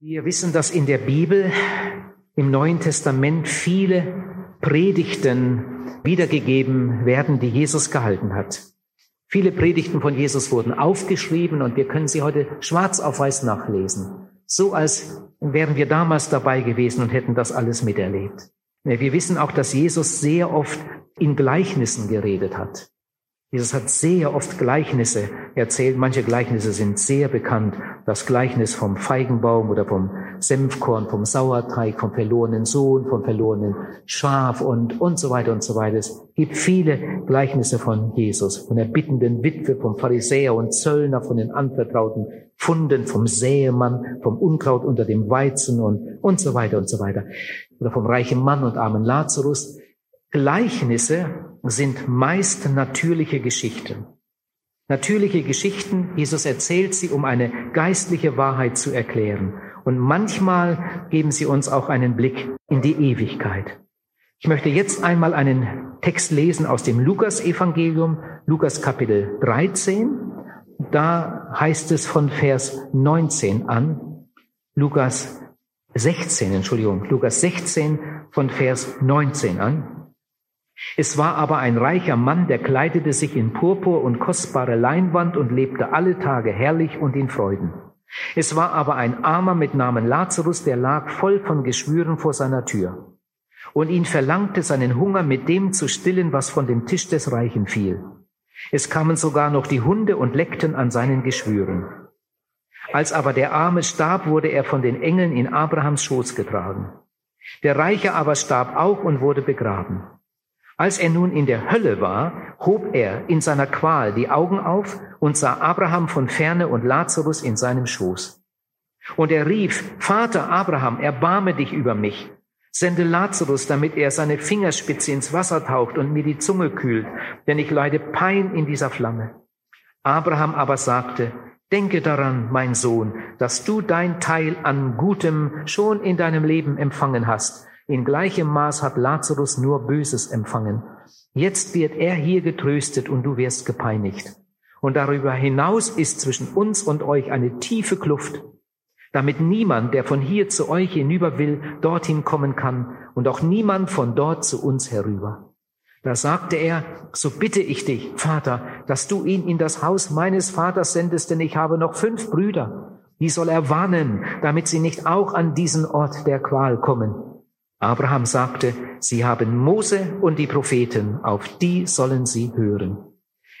Wir wissen, dass in der Bibel im Neuen Testament viele Predigten wiedergegeben werden, die Jesus gehalten hat. Viele Predigten von Jesus wurden aufgeschrieben und wir können sie heute schwarz auf weiß nachlesen. So als wären wir damals dabei gewesen und hätten das alles miterlebt. Wir wissen auch, dass Jesus sehr oft in Gleichnissen geredet hat. Jesus hat sehr oft Gleichnisse erzählt. Manche Gleichnisse sind sehr bekannt. Das Gleichnis vom Feigenbaum oder vom Senfkorn, vom Sauerteig, vom verlorenen Sohn, vom verlorenen Schaf und, und so weiter und so weiter. Es gibt viele Gleichnisse von Jesus, von der bittenden Witwe, vom Pharisäer und Zöllner, von den anvertrauten Funden, vom Säemann, vom Unkraut unter dem Weizen und, und so weiter und so weiter. Oder vom reichen Mann und armen Lazarus. Gleichnisse sind meist natürliche Geschichten. Natürliche Geschichten, Jesus erzählt sie, um eine geistliche Wahrheit zu erklären. Und manchmal geben sie uns auch einen Blick in die Ewigkeit. Ich möchte jetzt einmal einen Text lesen aus dem Lukas-Evangelium, Lukas Kapitel 13. Da heißt es von Vers 19 an, Lukas 16, Entschuldigung, Lukas 16 von Vers 19 an. Es war aber ein reicher Mann, der kleidete sich in Purpur und kostbare Leinwand und lebte alle Tage herrlich und in Freuden. Es war aber ein Armer mit Namen Lazarus, der lag voll von Geschwüren vor seiner Tür. Und ihn verlangte seinen Hunger mit dem zu stillen, was von dem Tisch des Reichen fiel. Es kamen sogar noch die Hunde und leckten an seinen Geschwüren. Als aber der Arme starb, wurde er von den Engeln in Abrahams Schoß getragen. Der Reiche aber starb auch und wurde begraben. Als er nun in der Hölle war, hob er in seiner Qual die Augen auf und sah Abraham von ferne und Lazarus in seinem Schoß. Und er rief, Vater Abraham, erbarme dich über mich. Sende Lazarus, damit er seine Fingerspitze ins Wasser taucht und mir die Zunge kühlt, denn ich leide Pein in dieser Flamme. Abraham aber sagte, Denke daran, mein Sohn, dass du dein Teil an Gutem schon in deinem Leben empfangen hast in gleichem Maß hat Lazarus nur Böses empfangen. Jetzt wird er hier getröstet und du wirst gepeinigt. Und darüber hinaus ist zwischen uns und euch eine tiefe Kluft, damit niemand, der von hier zu euch hinüber will, dorthin kommen kann und auch niemand von dort zu uns herüber. Da sagte er, so bitte ich dich, Vater, dass du ihn in das Haus meines Vaters sendest, denn ich habe noch fünf Brüder. Die soll er warnen, damit sie nicht auch an diesen Ort der Qual kommen. Abraham sagte, sie haben Mose und die Propheten, auf die sollen sie hören.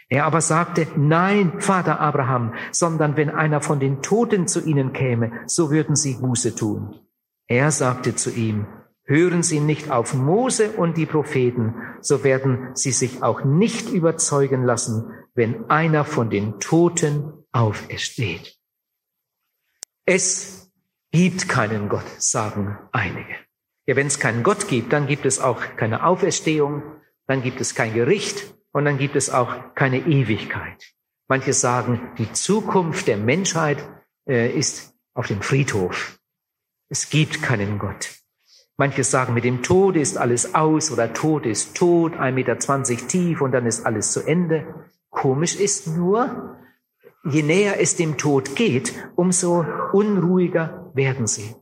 Er aber sagte, nein, Vater Abraham, sondern wenn einer von den Toten zu ihnen käme, so würden sie Buße tun. Er sagte zu ihm, hören Sie nicht auf Mose und die Propheten, so werden sie sich auch nicht überzeugen lassen, wenn einer von den Toten aufersteht. Es gibt keinen Gott, sagen einige. Ja, wenn es keinen Gott gibt, dann gibt es auch keine Auferstehung, dann gibt es kein Gericht und dann gibt es auch keine Ewigkeit. Manche sagen, die Zukunft der Menschheit äh, ist auf dem Friedhof. Es gibt keinen Gott. Manche sagen, mit dem Tod ist alles aus oder Tod ist tot, 1,20 Meter tief und dann ist alles zu Ende. Komisch ist nur, je näher es dem Tod geht, umso unruhiger werden sie.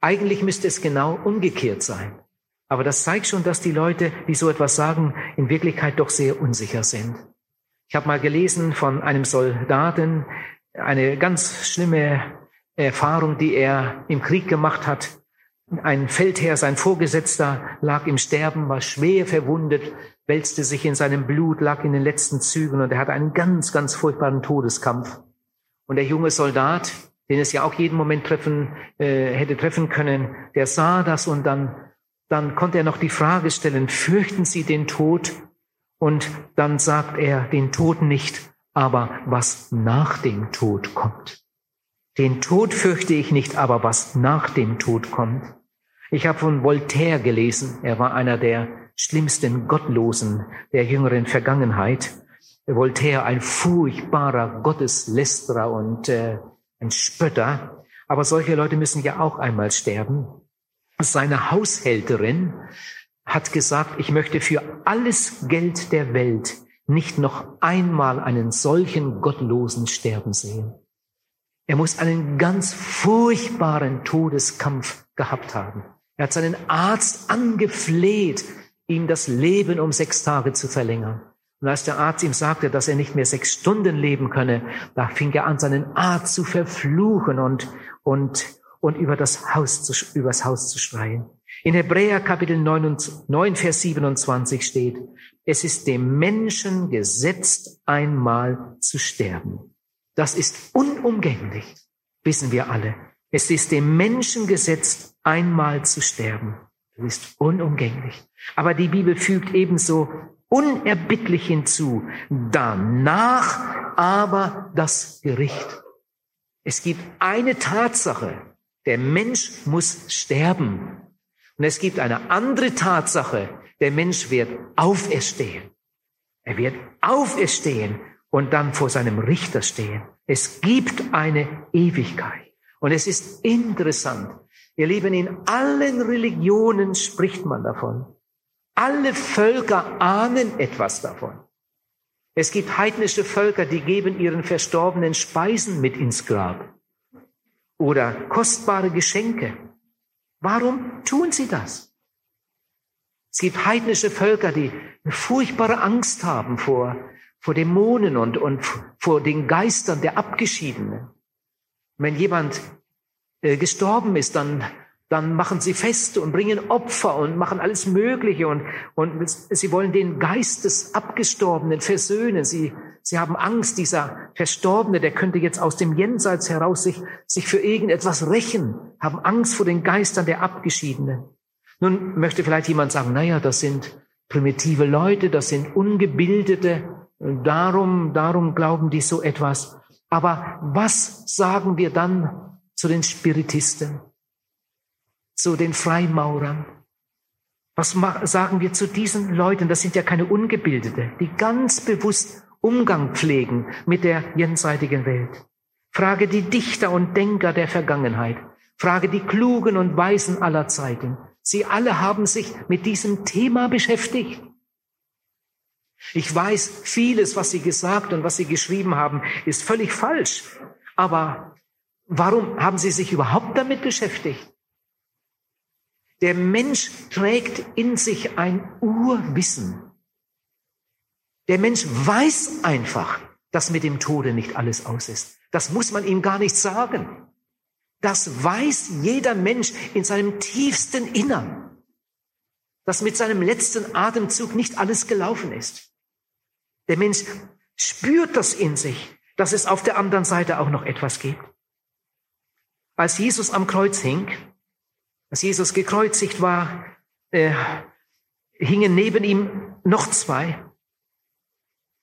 Eigentlich müsste es genau umgekehrt sein. Aber das zeigt schon, dass die Leute, die so etwas sagen, in Wirklichkeit doch sehr unsicher sind. Ich habe mal gelesen von einem Soldaten, eine ganz schlimme Erfahrung, die er im Krieg gemacht hat. Ein Feldherr, sein Vorgesetzter, lag im Sterben, war schwer verwundet, wälzte sich in seinem Blut, lag in den letzten Zügen und er hatte einen ganz, ganz furchtbaren Todeskampf. Und der junge Soldat, den es ja auch jeden Moment treffen, äh, hätte treffen können, der sah das und dann, dann konnte er noch die Frage stellen, fürchten Sie den Tod? Und dann sagt er, den Tod nicht, aber was nach dem Tod kommt. Den Tod fürchte ich nicht, aber was nach dem Tod kommt. Ich habe von Voltaire gelesen, er war einer der schlimmsten Gottlosen der jüngeren Vergangenheit. Voltaire, ein furchtbarer Gotteslästerer und äh, ein Spötter. Aber solche Leute müssen ja auch einmal sterben. Seine Haushälterin hat gesagt, ich möchte für alles Geld der Welt nicht noch einmal einen solchen Gottlosen sterben sehen. Er muss einen ganz furchtbaren Todeskampf gehabt haben. Er hat seinen Arzt angefleht, ihm das Leben um sechs Tage zu verlängern. Und als der Arzt ihm sagte, dass er nicht mehr sechs Stunden leben könne, da fing er an, seinen Arzt zu verfluchen und, und, und über das Haus zu, übers Haus zu schreien. In Hebräer Kapitel 9, 9, Vers 27 steht, es ist dem Menschen gesetzt, einmal zu sterben. Das ist unumgänglich, wissen wir alle. Es ist dem Menschen gesetzt, einmal zu sterben. Das ist unumgänglich. Aber die Bibel fügt ebenso unerbittlich hinzu, danach aber das Gericht. Es gibt eine Tatsache, der Mensch muss sterben. Und es gibt eine andere Tatsache, der Mensch wird auferstehen. Er wird auferstehen und dann vor seinem Richter stehen. Es gibt eine Ewigkeit. Und es ist interessant. Ihr Lieben, in allen Religionen spricht man davon. Alle Völker ahnen etwas davon. Es gibt heidnische Völker, die geben ihren Verstorbenen Speisen mit ins Grab oder kostbare Geschenke. Warum tun sie das? Es gibt heidnische Völker, die eine furchtbare Angst haben vor, vor Dämonen und, und vor den Geistern der Abgeschiedenen. Wenn jemand äh, gestorben ist, dann, dann machen sie Feste und bringen Opfer und machen alles Mögliche und, und sie wollen den Geist des Abgestorbenen versöhnen. Sie, sie haben Angst, dieser Verstorbene, der könnte jetzt aus dem Jenseits heraus sich, sich für irgendetwas rächen, haben Angst vor den Geistern der Abgeschiedenen. Nun möchte vielleicht jemand sagen, naja, das sind primitive Leute, das sind ungebildete, darum, darum glauben die so etwas. Aber was sagen wir dann zu den Spiritisten, zu den Freimaurern? Was sagen wir zu diesen Leuten? Das sind ja keine Ungebildete, die ganz bewusst Umgang pflegen mit der jenseitigen Welt. Frage die Dichter und Denker der Vergangenheit. Frage die Klugen und Weisen aller Zeiten. Sie alle haben sich mit diesem Thema beschäftigt. Ich weiß, vieles, was Sie gesagt und was Sie geschrieben haben, ist völlig falsch. Aber warum haben Sie sich überhaupt damit beschäftigt? Der Mensch trägt in sich ein Urwissen. Der Mensch weiß einfach, dass mit dem Tode nicht alles aus ist. Das muss man ihm gar nicht sagen. Das weiß jeder Mensch in seinem tiefsten Innern, dass mit seinem letzten Atemzug nicht alles gelaufen ist. Der Mensch spürt das in sich, dass es auf der anderen Seite auch noch etwas gibt. Als Jesus am Kreuz hing, als Jesus gekreuzigt war, äh, hingen neben ihm noch zwei.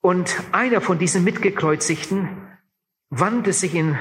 Und einer von diesen Mitgekreuzigten wandte sich in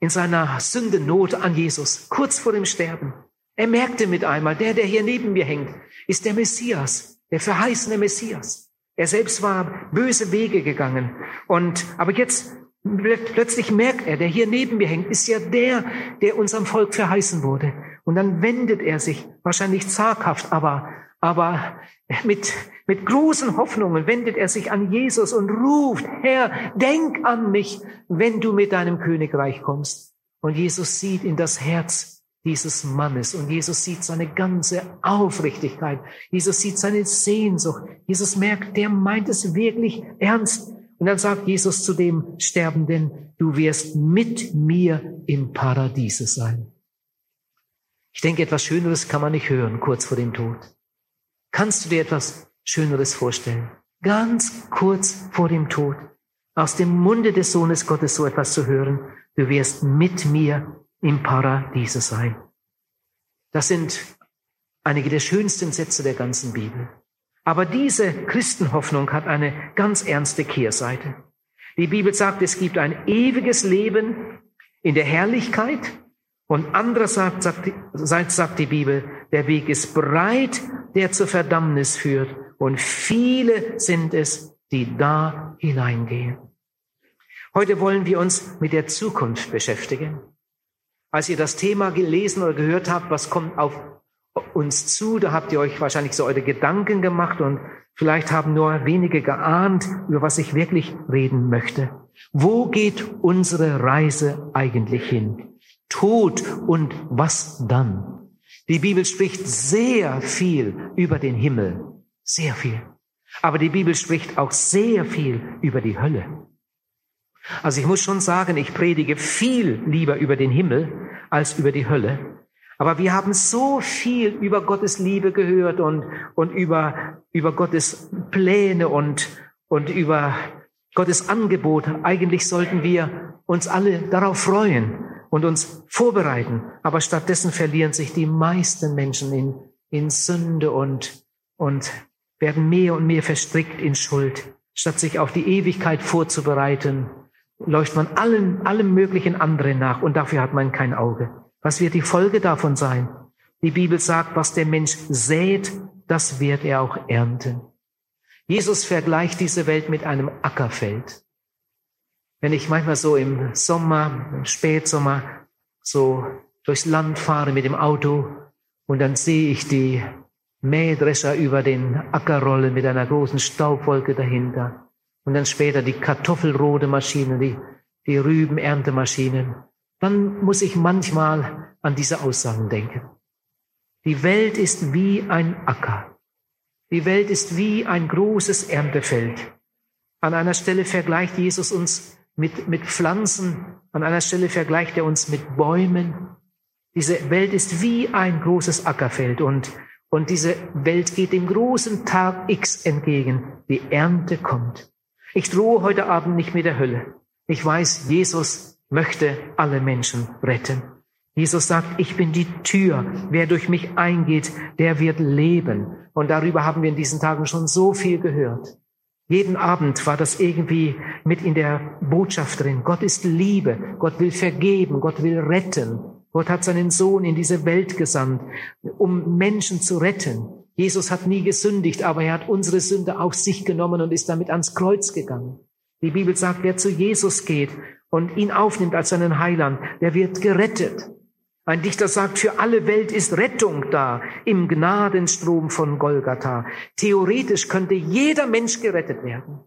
in seiner Sündennot an Jesus, kurz vor dem Sterben. Er merkte mit einmal, der, der hier neben mir hängt, ist der Messias, der verheißene Messias. Er selbst war böse Wege gegangen. Und, aber jetzt plötzlich merkt er, der hier neben mir hängt, ist ja der, der unserem Volk verheißen wurde. Und dann wendet er sich, wahrscheinlich zaghaft, aber, aber mit, mit großen Hoffnungen wendet er sich an Jesus und ruft, Herr, denk an mich, wenn du mit deinem Königreich kommst. Und Jesus sieht in das Herz dieses Mannes und Jesus sieht seine ganze Aufrichtigkeit. Jesus sieht seine Sehnsucht. Jesus merkt, der meint es wirklich ernst. Und dann sagt Jesus zu dem Sterbenden, du wirst mit mir im Paradiese sein. Ich denke, etwas Schöneres kann man nicht hören kurz vor dem Tod. Kannst du dir etwas Schöneres vorstellen? Ganz kurz vor dem Tod, aus dem Munde des Sohnes Gottes so etwas zu hören, du wirst mit mir im Paradiese sein. Das sind einige der schönsten Sätze der ganzen Bibel. Aber diese Christenhoffnung hat eine ganz ernste Kehrseite. Die Bibel sagt, es gibt ein ewiges Leben in der Herrlichkeit und andererseits sagt, sagt die Bibel, der Weg ist breit, der zur Verdammnis führt. Und viele sind es, die da hineingehen. Heute wollen wir uns mit der Zukunft beschäftigen. Als ihr das Thema gelesen oder gehört habt, was kommt auf uns zu, da habt ihr euch wahrscheinlich so eure Gedanken gemacht und vielleicht haben nur wenige geahnt, über was ich wirklich reden möchte. Wo geht unsere Reise eigentlich hin? Tod und was dann? Die Bibel spricht sehr viel über den Himmel, sehr viel. Aber die Bibel spricht auch sehr viel über die Hölle. Also ich muss schon sagen, ich predige viel lieber über den Himmel als über die Hölle. Aber wir haben so viel über Gottes Liebe gehört und, und über, über Gottes Pläne und, und über Gottes Angebot. Eigentlich sollten wir uns alle darauf freuen und uns vorbereiten. Aber stattdessen verlieren sich die meisten Menschen in, in Sünde und, und werden mehr und mehr verstrickt in Schuld. Statt sich auf die Ewigkeit vorzubereiten, läuft man allen, allem möglichen anderen nach und dafür hat man kein Auge. Was wird die Folge davon sein? Die Bibel sagt, was der Mensch sät, das wird er auch ernten. Jesus vergleicht diese Welt mit einem Ackerfeld. Wenn ich manchmal so im Sommer, im Spätsommer, so durchs Land fahre mit dem Auto und dann sehe ich die Mähdrescher über den Acker rollen mit einer großen Staubwolke dahinter und dann später die Kartoffelrote Maschinen, die, die Rübenerntemaschinen, dann muss ich manchmal an diese Aussagen denken. Die Welt ist wie ein Acker. Die Welt ist wie ein großes Erntefeld. An einer Stelle vergleicht Jesus uns mit, mit Pflanzen. An einer Stelle vergleicht er uns mit Bäumen. Diese Welt ist wie ein großes Ackerfeld und, und diese Welt geht dem großen Tag X entgegen. Die Ernte kommt. Ich drohe heute Abend nicht mit der Hölle. Ich weiß, Jesus möchte alle Menschen retten. Jesus sagt, ich bin die Tür. Wer durch mich eingeht, der wird leben. Und darüber haben wir in diesen Tagen schon so viel gehört. Jeden Abend war das irgendwie mit in der Botschaft drin. Gott ist Liebe. Gott will vergeben. Gott will retten. Gott hat seinen Sohn in diese Welt gesandt, um Menschen zu retten. Jesus hat nie gesündigt, aber er hat unsere Sünde auf sich genommen und ist damit ans Kreuz gegangen. Die Bibel sagt, wer zu Jesus geht und ihn aufnimmt als seinen Heiland, der wird gerettet. Ein Dichter sagt, für alle Welt ist Rettung da im Gnadenstrom von Golgatha. Theoretisch könnte jeder Mensch gerettet werden.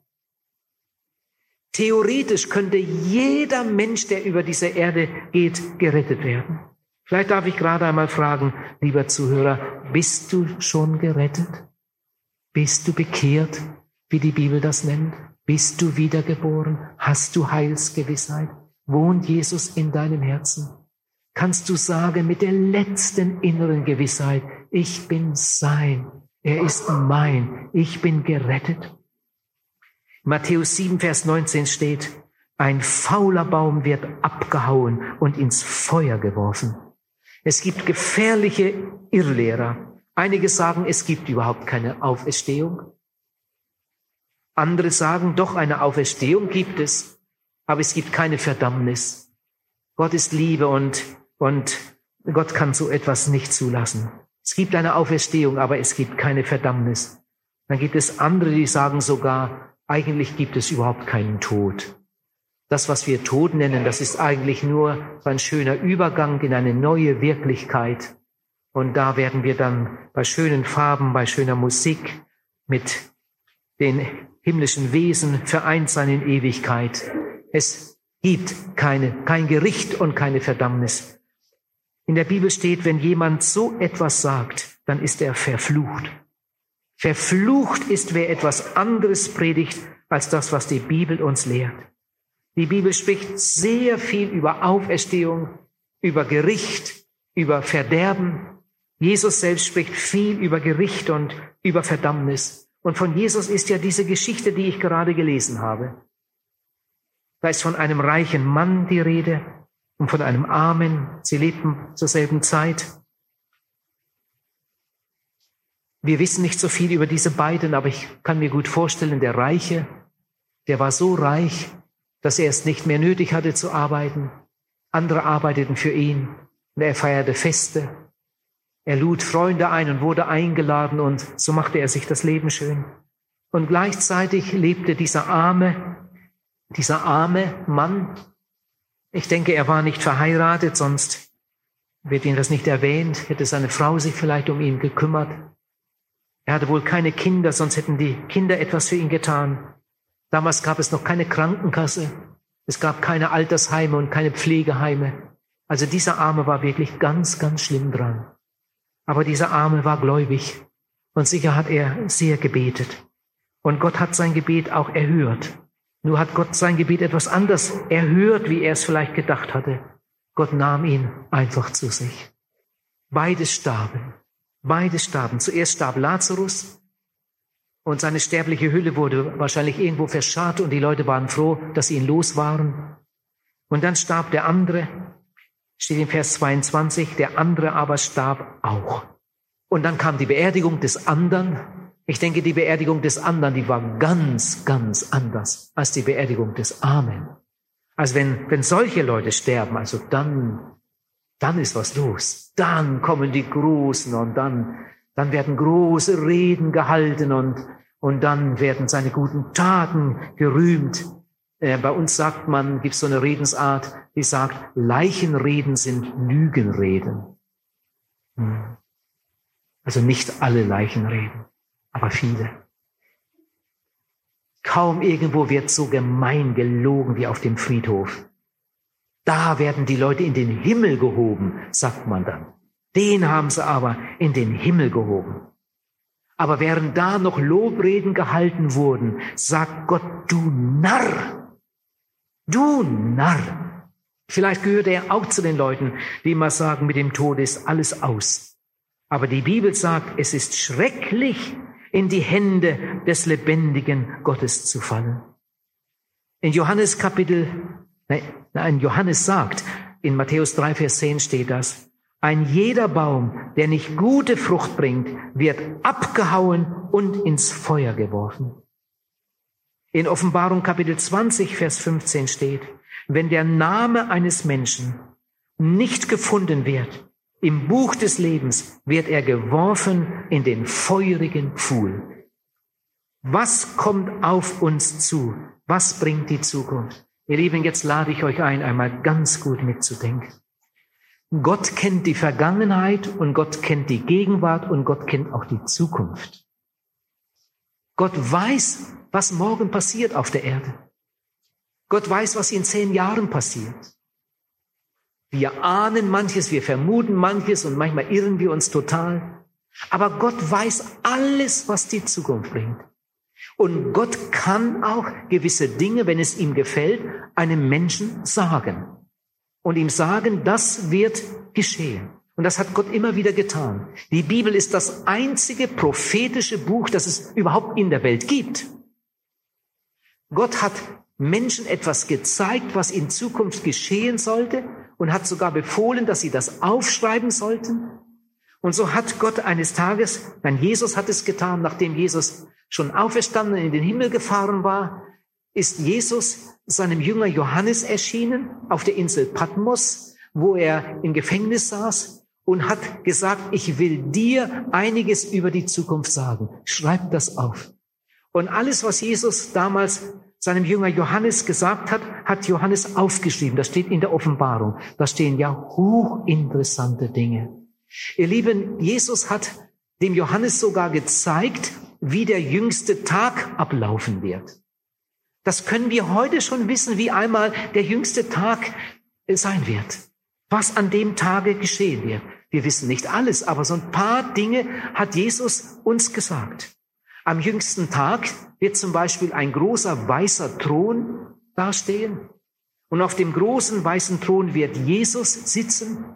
Theoretisch könnte jeder Mensch, der über diese Erde geht, gerettet werden. Vielleicht darf ich gerade einmal fragen, lieber Zuhörer, bist du schon gerettet? Bist du bekehrt, wie die Bibel das nennt? Bist du wiedergeboren? Hast du Heilsgewissheit? Wohnt Jesus in deinem Herzen? Kannst du sagen mit der letzten inneren Gewissheit, ich bin sein, er ist mein, ich bin gerettet. Matthäus 7, Vers 19 steht, ein fauler Baum wird abgehauen und ins Feuer geworfen. Es gibt gefährliche Irrlehrer. Einige sagen, es gibt überhaupt keine Auferstehung. Andere sagen, doch eine Auferstehung gibt es, aber es gibt keine Verdammnis. Gott ist Liebe und und Gott kann so etwas nicht zulassen. Es gibt eine Auferstehung, aber es gibt keine Verdammnis. Dann gibt es andere, die sagen sogar, eigentlich gibt es überhaupt keinen Tod. Das, was wir Tod nennen, das ist eigentlich nur ein schöner Übergang in eine neue Wirklichkeit. Und da werden wir dann bei schönen Farben, bei schöner Musik mit den himmlischen Wesen vereint sein in Ewigkeit. Es gibt keine, kein Gericht und keine Verdammnis. In der Bibel steht, wenn jemand so etwas sagt, dann ist er verflucht. Verflucht ist, wer etwas anderes predigt als das, was die Bibel uns lehrt. Die Bibel spricht sehr viel über Auferstehung, über Gericht, über Verderben. Jesus selbst spricht viel über Gericht und über Verdammnis. Und von Jesus ist ja diese Geschichte, die ich gerade gelesen habe. Da ist von einem reichen Mann die Rede, und von einem Armen. Sie lebten zur selben Zeit. Wir wissen nicht so viel über diese beiden, aber ich kann mir gut vorstellen, der Reiche, der war so reich, dass er es nicht mehr nötig hatte zu arbeiten. Andere arbeiteten für ihn und er feierte Feste. Er lud Freunde ein und wurde eingeladen und so machte er sich das Leben schön. Und gleichzeitig lebte dieser arme, dieser arme Mann ich denke, er war nicht verheiratet, sonst wird ihn das nicht erwähnt, hätte seine Frau sich vielleicht um ihn gekümmert. Er hatte wohl keine Kinder, sonst hätten die Kinder etwas für ihn getan. Damals gab es noch keine Krankenkasse. Es gab keine Altersheime und keine Pflegeheime. Also dieser Arme war wirklich ganz, ganz schlimm dran. Aber dieser Arme war gläubig und sicher hat er sehr gebetet. Und Gott hat sein Gebet auch erhört. Nur hat Gott sein Gebet etwas anders erhört, wie er es vielleicht gedacht hatte. Gott nahm ihn einfach zu sich. Beide starben. Beide starben. Zuerst starb Lazarus und seine sterbliche Hülle wurde wahrscheinlich irgendwo verscharrt und die Leute waren froh, dass sie ihn los waren. Und dann starb der andere, steht in Vers 22, der andere aber starb auch. Und dann kam die Beerdigung des anderen. Ich denke, die Beerdigung des anderen, die war ganz, ganz anders als die Beerdigung des Armen. Also wenn, wenn solche Leute sterben, also dann, dann ist was los. Dann kommen die Großen und dann dann werden große Reden gehalten und, und dann werden seine guten Taten gerühmt. Äh, bei uns sagt man, gibt es so eine Redensart, die sagt, Leichenreden sind Lügenreden. Hm. Also nicht alle Leichenreden, aber viele. Kaum irgendwo wird so gemein gelogen wie auf dem Friedhof. Da werden die Leute in den Himmel gehoben, sagt man dann. Den haben sie aber in den Himmel gehoben. Aber während da noch Lobreden gehalten wurden, sagt Gott, du Narr, du Narr. Vielleicht gehört er auch zu den Leuten, die immer sagen, mit dem Tod ist alles aus. Aber die Bibel sagt, es ist schrecklich, in die Hände des lebendigen Gottes zu fallen. In Johannes Kapitel, nein, Johannes sagt, in Matthäus 3, Vers 10 steht das, ein jeder Baum, der nicht gute Frucht bringt, wird abgehauen und ins Feuer geworfen. In Offenbarung Kapitel 20, Vers 15 steht, wenn der Name eines Menschen nicht gefunden wird im Buch des Lebens, wird er geworfen in den feurigen Pfuhl. Was kommt auf uns zu? Was bringt die Zukunft? Ihr Lieben, jetzt lade ich euch ein, einmal ganz gut mitzudenken. Gott kennt die Vergangenheit und Gott kennt die Gegenwart und Gott kennt auch die Zukunft. Gott weiß, was morgen passiert auf der Erde. Gott weiß, was in zehn Jahren passiert. Wir ahnen manches, wir vermuten manches und manchmal irren wir uns total. Aber Gott weiß alles, was die Zukunft bringt. Und Gott kann auch gewisse Dinge, wenn es ihm gefällt, einem Menschen sagen und ihm sagen, das wird geschehen. Und das hat Gott immer wieder getan. Die Bibel ist das einzige prophetische Buch, das es überhaupt in der Welt gibt. Gott hat Menschen etwas gezeigt, was in Zukunft geschehen sollte und hat sogar befohlen, dass sie das aufschreiben sollten. Und so hat Gott eines Tages, nein, Jesus hat es getan, nachdem Jesus schon auferstanden in den Himmel gefahren war, ist Jesus seinem Jünger Johannes erschienen auf der Insel Patmos, wo er im Gefängnis saß und hat gesagt, ich will dir einiges über die Zukunft sagen. Schreib das auf. Und alles, was Jesus damals seinem Jünger Johannes gesagt hat, hat Johannes aufgeschrieben. Das steht in der Offenbarung. Da stehen ja hochinteressante Dinge. Ihr Lieben, Jesus hat dem Johannes sogar gezeigt, wie der jüngste Tag ablaufen wird. Das können wir heute schon wissen, wie einmal der jüngste Tag sein wird. Was an dem Tage geschehen wird. Wir wissen nicht alles, aber so ein paar Dinge hat Jesus uns gesagt. Am jüngsten Tag wird zum Beispiel ein großer weißer Thron dastehen. Und auf dem großen weißen Thron wird Jesus sitzen.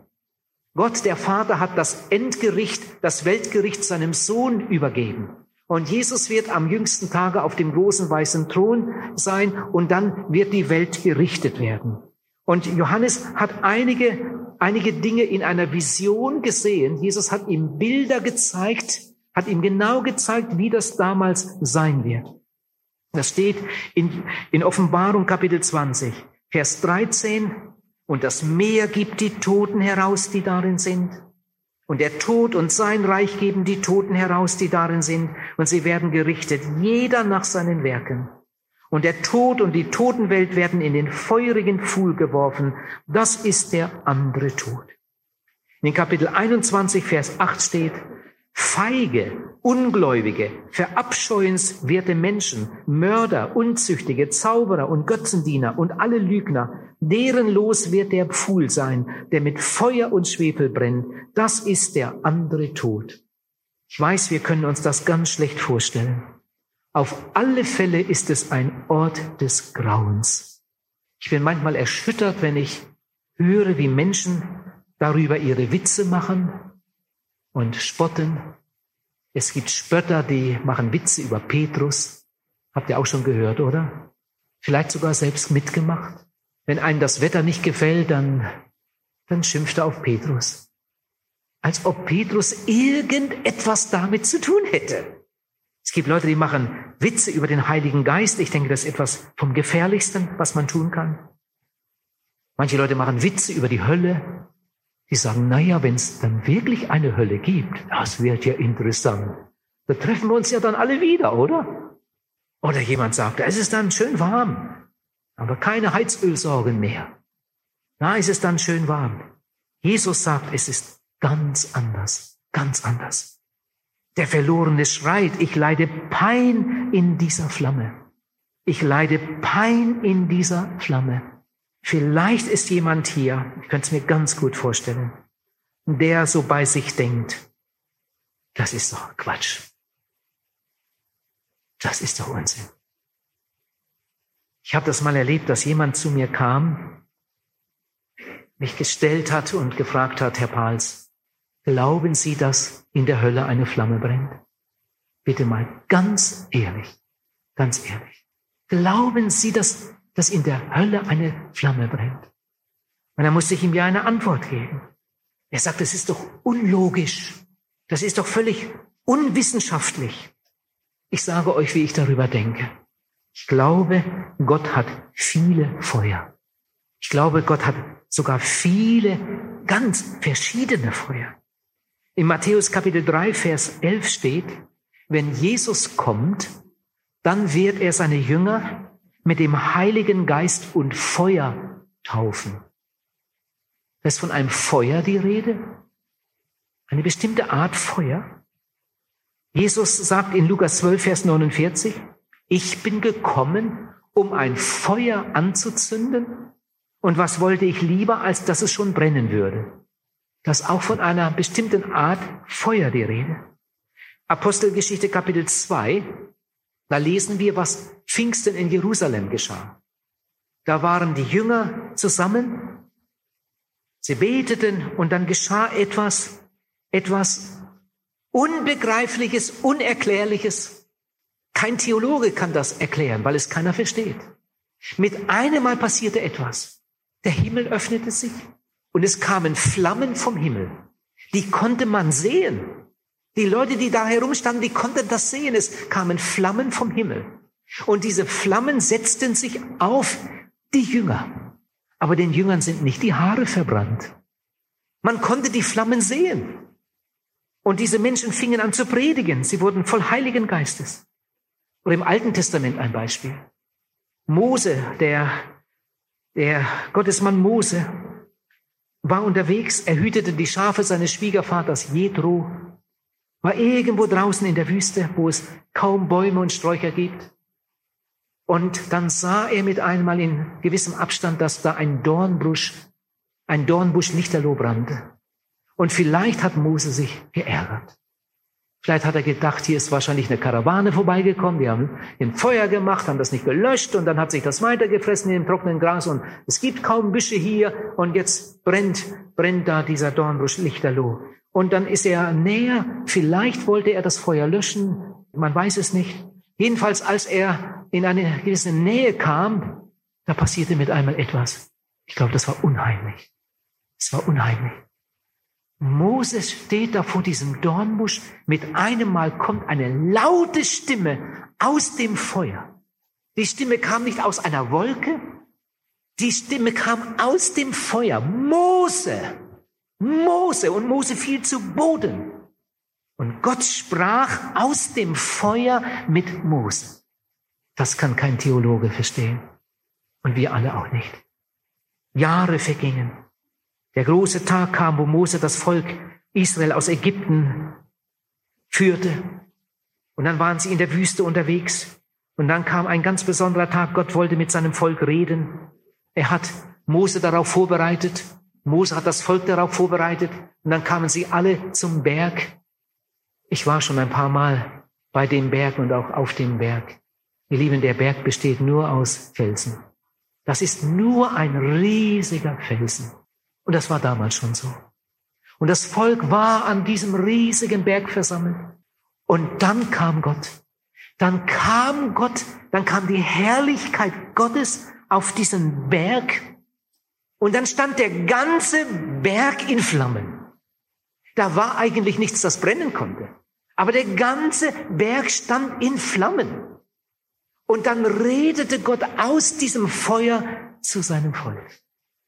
Gott, der Vater, hat das Endgericht, das Weltgericht seinem Sohn übergeben. Und Jesus wird am jüngsten Tage auf dem großen weißen Thron sein und dann wird die Welt gerichtet werden. Und Johannes hat einige, einige Dinge in einer Vision gesehen. Jesus hat ihm Bilder gezeigt, hat ihm genau gezeigt, wie das damals sein wird. Das steht in, in Offenbarung Kapitel 20, Vers 13. Und das Meer gibt die Toten heraus, die darin sind. Und der Tod und sein Reich geben die Toten heraus, die darin sind, und sie werden gerichtet, jeder nach seinen Werken. Und der Tod und die Totenwelt werden in den feurigen Pfuhl geworfen. Das ist der andere Tod. In Kapitel 21, Vers 8 steht, feige, ungläubige, verabscheuenswerte Menschen, Mörder, Unzüchtige, Zauberer und Götzendiener und alle Lügner, deren Los wird der Pfuhl sein, der mit Feuer und Schwefel brennt. Das ist der andere Tod. Ich weiß, wir können uns das ganz schlecht vorstellen. Auf alle Fälle ist es ein Ort des Grauens. Ich bin manchmal erschüttert, wenn ich höre, wie Menschen darüber ihre Witze machen und spotten. Es gibt Spötter, die machen Witze über Petrus. Habt ihr auch schon gehört, oder? Vielleicht sogar selbst mitgemacht. Wenn einem das Wetter nicht gefällt, dann, dann schimpft er auf Petrus. Als ob Petrus irgendetwas damit zu tun hätte. Es gibt Leute, die machen Witze über den Heiligen Geist. Ich denke, das ist etwas vom Gefährlichsten, was man tun kann. Manche Leute machen Witze über die Hölle. Die sagen, naja, wenn es dann wirklich eine Hölle gibt, das wird ja interessant. Da treffen wir uns ja dann alle wieder, oder? Oder jemand sagt, es ist dann schön warm, aber keine Heizölsorgen mehr. Da ist es dann schön warm. Jesus sagt, es ist ganz anders, ganz anders. Der Verlorene schreit, ich leide Pein in dieser Flamme. Ich leide Pein in dieser Flamme. Vielleicht ist jemand hier, ich könnte es mir ganz gut vorstellen, der so bei sich denkt, das ist doch Quatsch. Das ist doch Unsinn. Ich habe das mal erlebt, dass jemand zu mir kam, mich gestellt hat und gefragt hat, Herr Pals, glauben Sie, dass in der Hölle eine Flamme brennt? Bitte mal ganz ehrlich, ganz ehrlich. Glauben Sie, dass dass in der Hölle eine Flamme brennt. Und dann musste ich ihm ja eine Antwort geben. Er sagt, das ist doch unlogisch. Das ist doch völlig unwissenschaftlich. Ich sage euch, wie ich darüber denke. Ich glaube, Gott hat viele Feuer. Ich glaube, Gott hat sogar viele ganz verschiedene Feuer. In Matthäus Kapitel 3, Vers 11 steht, wenn Jesus kommt, dann wird er seine Jünger mit dem Heiligen Geist und Feuer taufen. Da ist von einem Feuer die Rede, eine bestimmte Art Feuer. Jesus sagt in Lukas 12, Vers 49, ich bin gekommen, um ein Feuer anzuzünden. Und was wollte ich lieber, als dass es schon brennen würde? Das ist auch von einer bestimmten Art Feuer die Rede. Apostelgeschichte Kapitel 2, da lesen wir, was Pfingsten in Jerusalem geschah. Da waren die Jünger zusammen, sie beteten und dann geschah etwas, etwas Unbegreifliches, Unerklärliches. Kein Theologe kann das erklären, weil es keiner versteht. Mit einem Mal passierte etwas. Der Himmel öffnete sich und es kamen Flammen vom Himmel. Die konnte man sehen. Die Leute, die da herumstanden, die konnten das sehen. Es kamen Flammen vom Himmel. Und diese Flammen setzten sich auf die Jünger. Aber den Jüngern sind nicht die Haare verbrannt. Man konnte die Flammen sehen. Und diese Menschen fingen an zu predigen. Sie wurden voll Heiligen Geistes. Oder im Alten Testament ein Beispiel. Mose, der, der Gottesmann Mose, war unterwegs. Er hütete die Schafe seines Schwiegervaters Jethro war irgendwo draußen in der Wüste, wo es kaum Bäume und Sträucher gibt. Und dann sah er mit einmal in gewissem Abstand, dass da ein Dornbusch, ein Dornbusch lichterloh brannte. Und vielleicht hat Mose sich geärgert. Vielleicht hat er gedacht, hier ist wahrscheinlich eine Karawane vorbeigekommen, die haben ein Feuer gemacht, haben das nicht gelöscht und dann hat sich das weitergefressen in dem trockenen Gras und es gibt kaum Büsche hier und jetzt brennt, brennt da dieser Dornbusch lichterloh. Und dann ist er näher. Vielleicht wollte er das Feuer löschen. Man weiß es nicht. Jedenfalls, als er in eine gewisse Nähe kam, da passierte mit einmal etwas. Ich glaube, das war unheimlich. Es war unheimlich. Moses steht da vor diesem Dornbusch. Mit einem Mal kommt eine laute Stimme aus dem Feuer. Die Stimme kam nicht aus einer Wolke. Die Stimme kam aus dem Feuer. Mose, Mose und Mose fiel zu Boden. Und Gott sprach aus dem Feuer mit Mose. Das kann kein Theologe verstehen. Und wir alle auch nicht. Jahre vergingen. Der große Tag kam, wo Mose das Volk Israel aus Ägypten führte. Und dann waren sie in der Wüste unterwegs. Und dann kam ein ganz besonderer Tag. Gott wollte mit seinem Volk reden. Er hat Mose darauf vorbereitet. Mose hat das Volk darauf vorbereitet. Und dann kamen sie alle zum Berg. Ich war schon ein paar Mal bei dem Berg und auch auf dem Berg. Ihr Lieben, der Berg besteht nur aus Felsen. Das ist nur ein riesiger Felsen. Und das war damals schon so. Und das Volk war an diesem riesigen Berg versammelt. Und dann kam Gott. Dann kam Gott, dann kam die Herrlichkeit Gottes auf diesen Berg. Und dann stand der ganze Berg in Flammen. Da war eigentlich nichts, das brennen konnte. Aber der ganze Berg stand in Flammen. Und dann redete Gott aus diesem Feuer zu seinem Volk.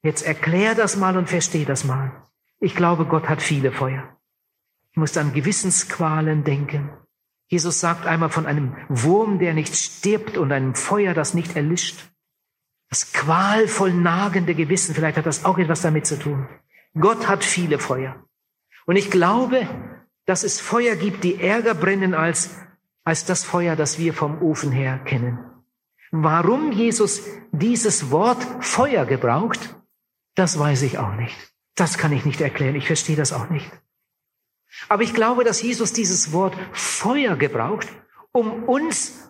Jetzt erklär das mal und versteh das mal. Ich glaube, Gott hat viele Feuer. Ich muss an Gewissensqualen denken. Jesus sagt einmal von einem Wurm, der nicht stirbt und einem Feuer, das nicht erlischt. Das qualvoll nagende Gewissen, vielleicht hat das auch etwas damit zu tun. Gott hat viele Feuer. Und ich glaube, dass es Feuer gibt, die ärger brennen als, als das Feuer, das wir vom Ofen her kennen. Warum Jesus dieses Wort Feuer gebraucht, das weiß ich auch nicht. Das kann ich nicht erklären. Ich verstehe das auch nicht. Aber ich glaube, dass Jesus dieses Wort Feuer gebraucht, um uns,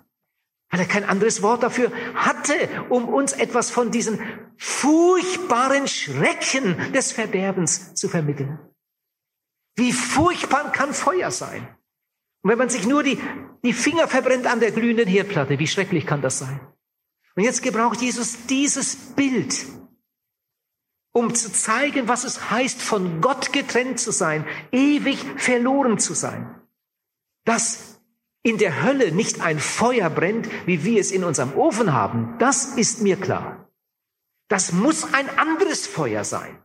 weil er kein anderes Wort dafür hatte, um uns etwas von diesen furchtbaren Schrecken des Verderbens zu vermitteln. Wie furchtbar kann Feuer sein? Und wenn man sich nur die, die Finger verbrennt an der glühenden Herdplatte, wie schrecklich kann das sein? Und jetzt gebraucht Jesus dieses Bild, um zu zeigen, was es heißt, von Gott getrennt zu sein, ewig verloren zu sein. Dass in der Hölle nicht ein Feuer brennt, wie wir es in unserem Ofen haben, das ist mir klar. Das muss ein anderes Feuer sein.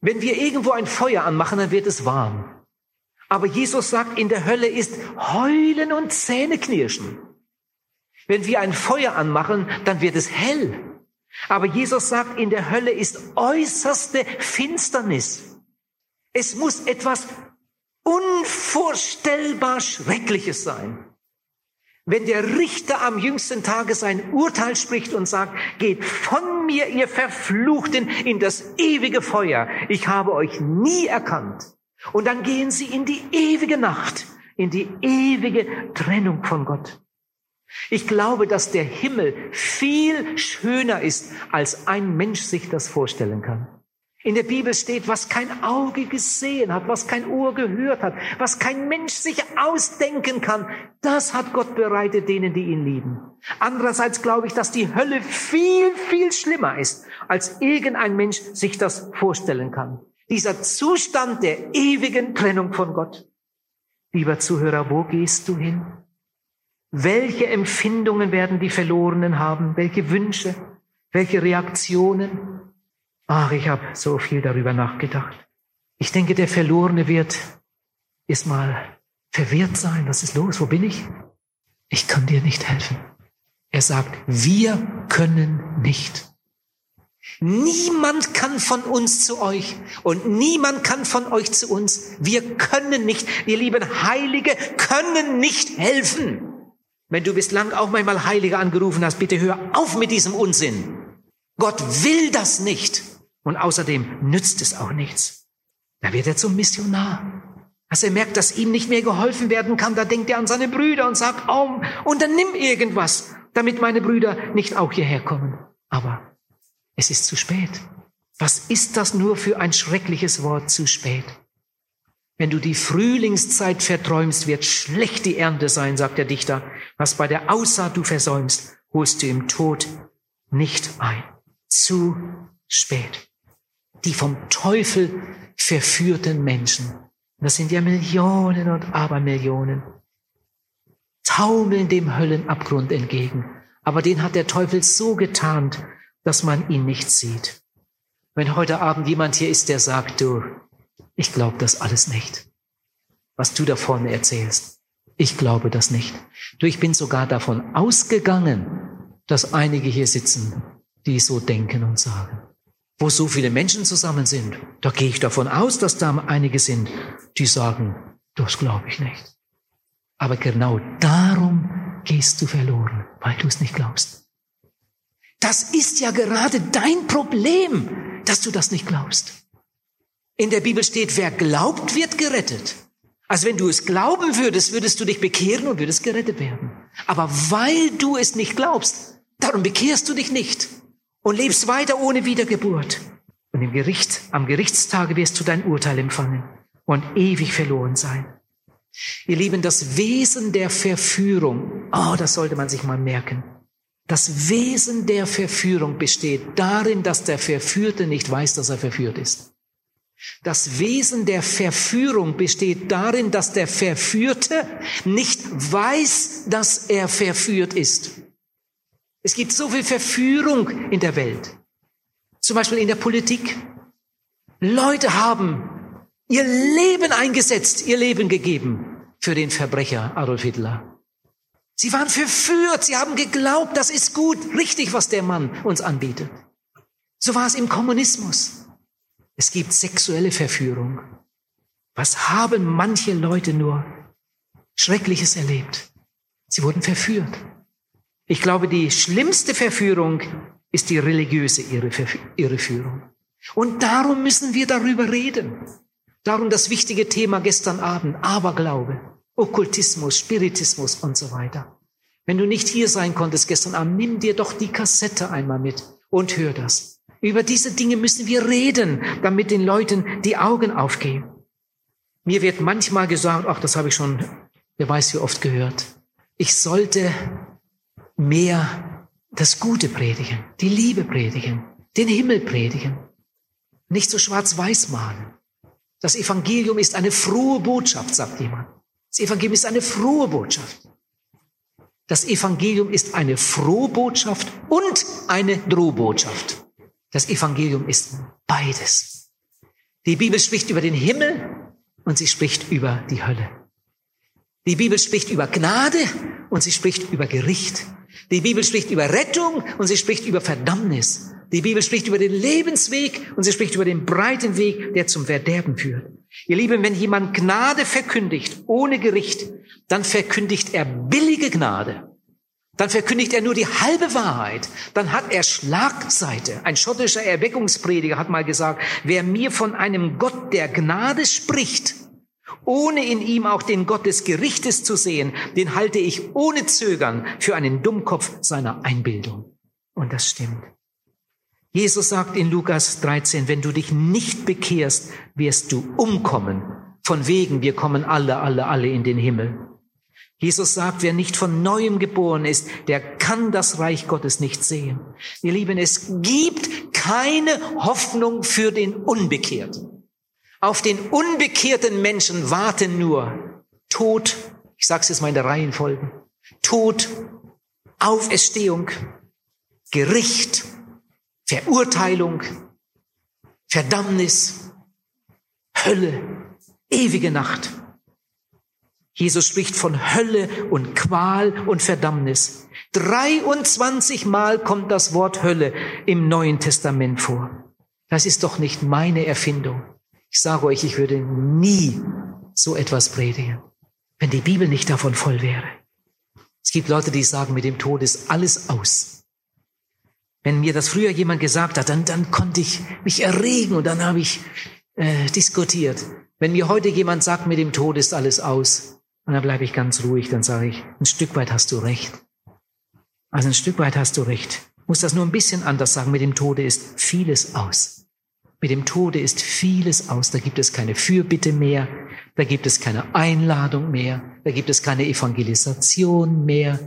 Wenn wir irgendwo ein Feuer anmachen, dann wird es warm. Aber Jesus sagt, in der Hölle ist Heulen und Zähneknirschen. Wenn wir ein Feuer anmachen, dann wird es hell. Aber Jesus sagt, in der Hölle ist äußerste Finsternis. Es muss etwas unvorstellbar Schreckliches sein. Wenn der Richter am jüngsten Tage sein Urteil spricht und sagt, geht von mir, ihr Verfluchten, in das ewige Feuer. Ich habe euch nie erkannt. Und dann gehen sie in die ewige Nacht, in die ewige Trennung von Gott. Ich glaube, dass der Himmel viel schöner ist, als ein Mensch sich das vorstellen kann. In der Bibel steht, was kein Auge gesehen hat, was kein Ohr gehört hat, was kein Mensch sich ausdenken kann, das hat Gott bereitet denen, die ihn lieben. Andererseits glaube ich, dass die Hölle viel, viel schlimmer ist, als irgendein Mensch sich das vorstellen kann. Dieser Zustand der ewigen Trennung von Gott. Lieber Zuhörer, wo gehst du hin? Welche Empfindungen werden die Verlorenen haben? Welche Wünsche? Welche Reaktionen? Ach, ich habe so viel darüber nachgedacht. Ich denke, der Verlorene wird erstmal verwirrt sein. Was ist los? Wo bin ich? Ich kann dir nicht helfen. Er sagt, wir können nicht. Niemand kann von uns zu euch und niemand kann von euch zu uns. Wir können nicht, ihr lieben Heilige, können nicht helfen. Wenn du bislang auch manchmal Heilige angerufen hast, bitte hör auf mit diesem Unsinn. Gott will das nicht. Und außerdem nützt es auch nichts. Da wird er zum Missionar. Als er merkt, dass ihm nicht mehr geholfen werden kann, da denkt er an seine Brüder und sagt, oh, unternimm irgendwas, damit meine Brüder nicht auch hierher kommen. Aber es ist zu spät. Was ist das nur für ein schreckliches Wort zu spät? Wenn du die Frühlingszeit verträumst, wird schlecht die Ernte sein, sagt der Dichter. Was bei der Aussaat du versäumst, holst du im Tod nicht ein. Zu spät die vom Teufel verführten Menschen. Das sind ja Millionen und Abermillionen. Taumeln dem Höllenabgrund entgegen. Aber den hat der Teufel so getarnt, dass man ihn nicht sieht. Wenn heute Abend jemand hier ist, der sagt, du, ich glaube das alles nicht, was du da vorne erzählst. Ich glaube das nicht. Du, ich bin sogar davon ausgegangen, dass einige hier sitzen, die so denken und sagen wo so viele Menschen zusammen sind, da gehe ich davon aus, dass da einige sind, die sagen, das glaube ich nicht. Aber genau darum gehst du verloren, weil du es nicht glaubst. Das ist ja gerade dein Problem, dass du das nicht glaubst. In der Bibel steht, wer glaubt, wird gerettet. Also wenn du es glauben würdest, würdest du dich bekehren und würdest gerettet werden. Aber weil du es nicht glaubst, darum bekehrst du dich nicht und lebst weiter ohne Wiedergeburt. Und im Gericht, am Gerichtstage wirst du dein Urteil empfangen und ewig verloren sein. Ihr Lieben, das Wesen der Verführung, oh, das sollte man sich mal merken. Das Wesen der Verführung besteht darin, dass der Verführte nicht weiß, dass er verführt ist. Das Wesen der Verführung besteht darin, dass der Verführte nicht weiß, dass er verführt ist. Es gibt so viel Verführung in der Welt. Zum Beispiel in der Politik. Leute haben ihr Leben eingesetzt, ihr Leben gegeben für den Verbrecher Adolf Hitler. Sie waren verführt, sie haben geglaubt, das ist gut, richtig, was der Mann uns anbietet. So war es im Kommunismus. Es gibt sexuelle Verführung. Was haben manche Leute nur Schreckliches erlebt? Sie wurden verführt. Ich glaube, die schlimmste Verführung ist die religiöse Irreführung. Und darum müssen wir darüber reden. Darum das wichtige Thema gestern Abend, Aberglaube. Okkultismus, Spiritismus und so weiter. Wenn du nicht hier sein konntest gestern Abend, nimm dir doch die Kassette einmal mit und hör das. Über diese Dinge müssen wir reden, damit den Leuten die Augen aufgehen. Mir wird manchmal gesagt, ach, das habe ich schon, wer weiß wie oft gehört, ich sollte mehr das Gute predigen, die Liebe predigen, den Himmel predigen, nicht so schwarz-weiß malen. Das Evangelium ist eine frohe Botschaft, sagt jemand. Das Evangelium ist eine frohe Botschaft. Das Evangelium ist eine Frohbotschaft und eine Drohbotschaft. Das Evangelium ist beides. Die Bibel spricht über den Himmel und sie spricht über die Hölle. Die Bibel spricht über Gnade und sie spricht über Gericht. Die Bibel spricht über Rettung und sie spricht über Verdammnis. Die Bibel spricht über den Lebensweg und sie spricht über den breiten Weg, der zum Verderben führt. Ihr Lieben, wenn jemand Gnade verkündigt, ohne Gericht, dann verkündigt er billige Gnade. Dann verkündigt er nur die halbe Wahrheit. Dann hat er Schlagseite. Ein schottischer Erweckungsprediger hat mal gesagt, wer mir von einem Gott der Gnade spricht, ohne in ihm auch den Gott des Gerichtes zu sehen, den halte ich ohne Zögern für einen Dummkopf seiner Einbildung. Und das stimmt. Jesus sagt in Lukas 13, wenn du dich nicht bekehrst, wirst du umkommen. Von wegen, wir kommen alle, alle, alle in den Himmel. Jesus sagt, wer nicht von neuem geboren ist, der kann das Reich Gottes nicht sehen. Ihr Lieben, es gibt keine Hoffnung für den Unbekehrten. Auf den unbekehrten Menschen warten nur Tod, ich sage es jetzt mal in der Reihenfolge, Tod, Auferstehung, Gericht, Verurteilung, Verdammnis, Hölle, ewige Nacht. Jesus spricht von Hölle und Qual und Verdammnis. 23 Mal kommt das Wort Hölle im Neuen Testament vor. Das ist doch nicht meine Erfindung. Ich sage euch, ich würde nie so etwas predigen, wenn die Bibel nicht davon voll wäre. Es gibt Leute, die sagen, mit dem Tod ist alles aus. Wenn mir das früher jemand gesagt hat, dann, dann konnte ich mich erregen und dann habe ich äh, diskutiert. Wenn mir heute jemand sagt, mit dem Tod ist alles aus, und dann bleibe ich ganz ruhig, dann sage ich, ein Stück weit hast du recht. Also ein Stück weit hast du recht. Muss das nur ein bisschen anders sagen. Mit dem Tode ist vieles aus. Mit dem Tode ist vieles aus. Da gibt es keine Fürbitte mehr. Da gibt es keine Einladung mehr. Da gibt es keine Evangelisation mehr.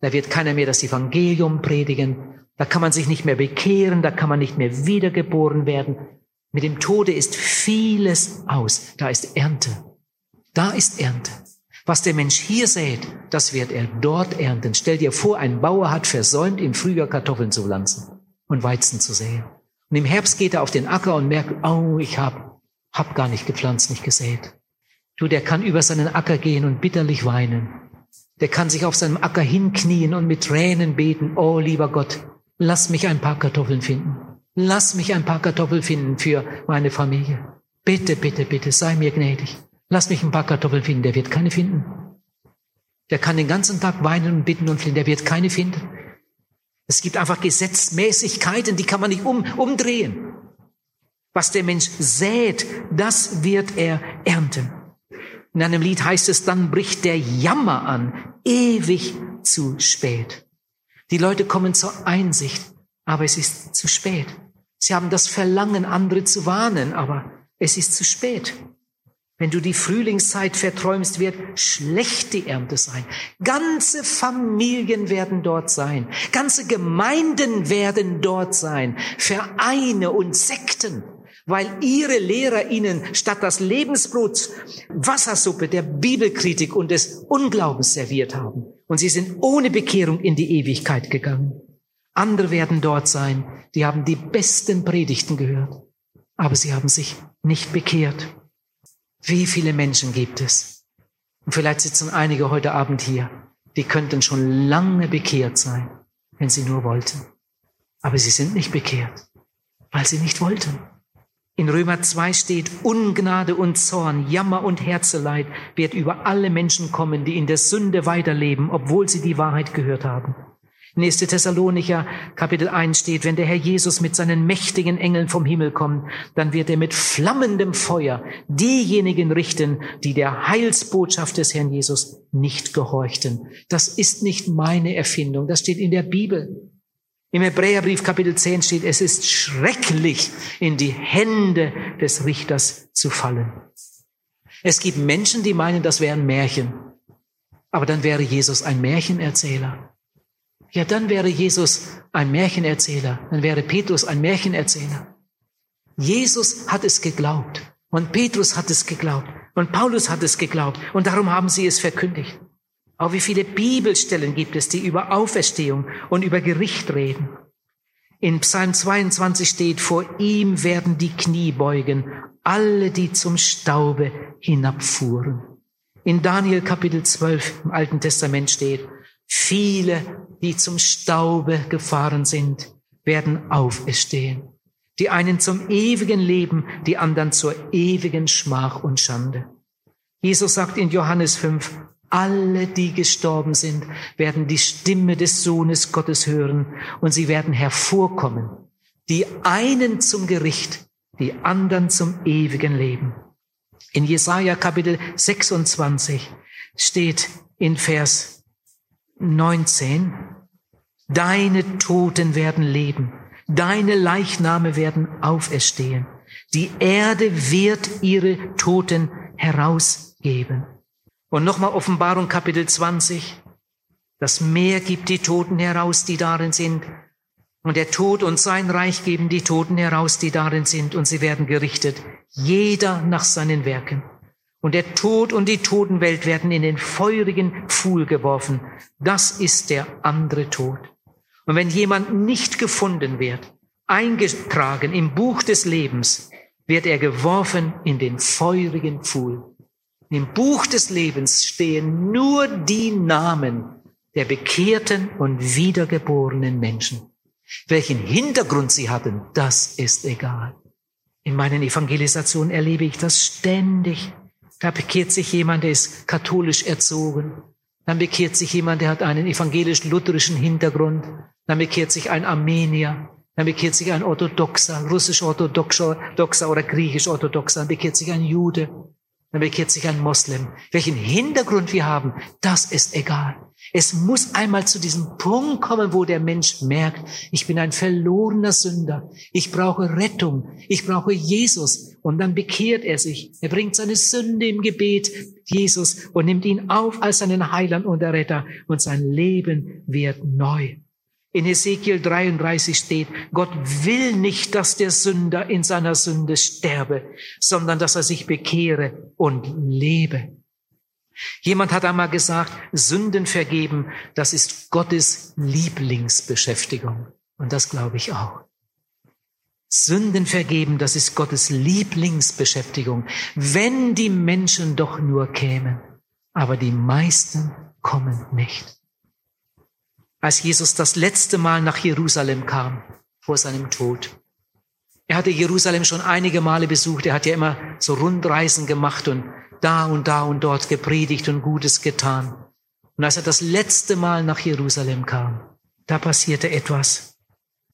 Da wird keiner mehr das Evangelium predigen. Da kann man sich nicht mehr bekehren. Da kann man nicht mehr wiedergeboren werden. Mit dem Tode ist vieles aus. Da ist Ernte. Da ist Ernte. Was der Mensch hier sät, das wird er dort ernten. Stell dir vor, ein Bauer hat versäumt, im Frühjahr Kartoffeln zu pflanzen und Weizen zu säen. Und im Herbst geht er auf den Acker und merkt, oh, ich hab, hab gar nicht gepflanzt, nicht gesät. Du, der kann über seinen Acker gehen und bitterlich weinen. Der kann sich auf seinem Acker hinknien und mit Tränen beten, oh, lieber Gott, lass mich ein paar Kartoffeln finden. Lass mich ein paar Kartoffeln finden für meine Familie. Bitte, bitte, bitte, sei mir gnädig. Lass mich ein paar Kartoffeln finden, der wird keine finden. Der kann den ganzen Tag weinen und bitten und flehen, der wird keine finden. Es gibt einfach Gesetzmäßigkeiten, die kann man nicht um, umdrehen. Was der Mensch sät, das wird er ernten. In einem Lied heißt es, dann bricht der Jammer an, ewig zu spät. Die Leute kommen zur Einsicht, aber es ist zu spät. Sie haben das Verlangen, andere zu warnen, aber es ist zu spät. Wenn du die Frühlingszeit verträumst, wird schlecht die Ernte sein. Ganze Familien werden dort sein. Ganze Gemeinden werden dort sein. Vereine und Sekten, weil ihre Lehrer ihnen statt das Lebensbrot Wassersuppe der Bibelkritik und des Unglaubens serviert haben. Und sie sind ohne Bekehrung in die Ewigkeit gegangen. Andere werden dort sein, die haben die besten Predigten gehört, aber sie haben sich nicht bekehrt. Wie viele Menschen gibt es? Und vielleicht sitzen einige heute Abend hier, die könnten schon lange bekehrt sein, wenn sie nur wollten. Aber sie sind nicht bekehrt, weil sie nicht wollten. In Römer 2 steht, Ungnade und Zorn, Jammer und Herzeleid wird über alle Menschen kommen, die in der Sünde weiterleben, obwohl sie die Wahrheit gehört haben. Nächste Thessalonicher Kapitel 1 steht, wenn der Herr Jesus mit seinen mächtigen Engeln vom Himmel kommt, dann wird er mit flammendem Feuer diejenigen richten, die der Heilsbotschaft des Herrn Jesus nicht gehorchten. Das ist nicht meine Erfindung, das steht in der Bibel. Im Hebräerbrief Kapitel 10 steht, es ist schrecklich, in die Hände des Richters zu fallen. Es gibt Menschen, die meinen, das wären Märchen. Aber dann wäre Jesus ein Märchenerzähler ja, dann wäre Jesus ein Märchenerzähler, dann wäre Petrus ein Märchenerzähler. Jesus hat es geglaubt und Petrus hat es geglaubt und Paulus hat es geglaubt und darum haben sie es verkündigt. Auch wie viele Bibelstellen gibt es, die über Auferstehung und über Gericht reden. In Psalm 22 steht, vor ihm werden die Knie beugen, alle, die zum Staube hinabfuhren. In Daniel Kapitel 12 im Alten Testament steht, Viele, die zum Staube gefahren sind, werden auferstehen. Die einen zum ewigen Leben, die anderen zur ewigen Schmach und Schande. Jesus sagt in Johannes 5, alle, die gestorben sind, werden die Stimme des Sohnes Gottes hören und sie werden hervorkommen. Die einen zum Gericht, die anderen zum ewigen Leben. In Jesaja Kapitel 26 steht in Vers 19. Deine Toten werden leben, deine Leichname werden auferstehen. Die Erde wird ihre Toten herausgeben. Und nochmal Offenbarung Kapitel 20. Das Meer gibt die Toten heraus, die darin sind. Und der Tod und sein Reich geben die Toten heraus, die darin sind. Und sie werden gerichtet, jeder nach seinen Werken. Und der Tod und die Totenwelt werden in den feurigen Pfuhl geworfen. Das ist der andere Tod. Und wenn jemand nicht gefunden wird, eingetragen im Buch des Lebens, wird er geworfen in den feurigen Pfuhl. Im Buch des Lebens stehen nur die Namen der bekehrten und wiedergeborenen Menschen. Welchen Hintergrund sie hatten, das ist egal. In meinen Evangelisationen erlebe ich das ständig. Da bekehrt sich jemand, der ist katholisch erzogen. Dann bekehrt sich jemand, der hat einen evangelisch-lutherischen Hintergrund. Dann bekehrt sich ein Armenier. Dann bekehrt sich ein Orthodoxer, russisch-orthodoxer oder griechisch-orthodoxer. Dann bekehrt sich ein Jude. Dann bekehrt sich ein Moslem. Welchen Hintergrund wir haben, das ist egal. Es muss einmal zu diesem Punkt kommen, wo der Mensch merkt, ich bin ein verlorener Sünder. Ich brauche Rettung. Ich brauche Jesus. Und dann bekehrt er sich. Er bringt seine Sünde im Gebet, Jesus, und nimmt ihn auf als seinen Heiland und Retter. Und sein Leben wird neu. In Ezekiel 33 steht, Gott will nicht, dass der Sünder in seiner Sünde sterbe, sondern dass er sich bekehre und lebe. Jemand hat einmal gesagt, Sünden vergeben, das ist Gottes Lieblingsbeschäftigung. Und das glaube ich auch. Sünden vergeben, das ist Gottes Lieblingsbeschäftigung. Wenn die Menschen doch nur kämen. Aber die meisten kommen nicht. Als Jesus das letzte Mal nach Jerusalem kam, vor seinem Tod, er hatte Jerusalem schon einige Male besucht. Er hat ja immer so Rundreisen gemacht und da und da und dort gepredigt und Gutes getan. Und als er das letzte Mal nach Jerusalem kam, da passierte etwas.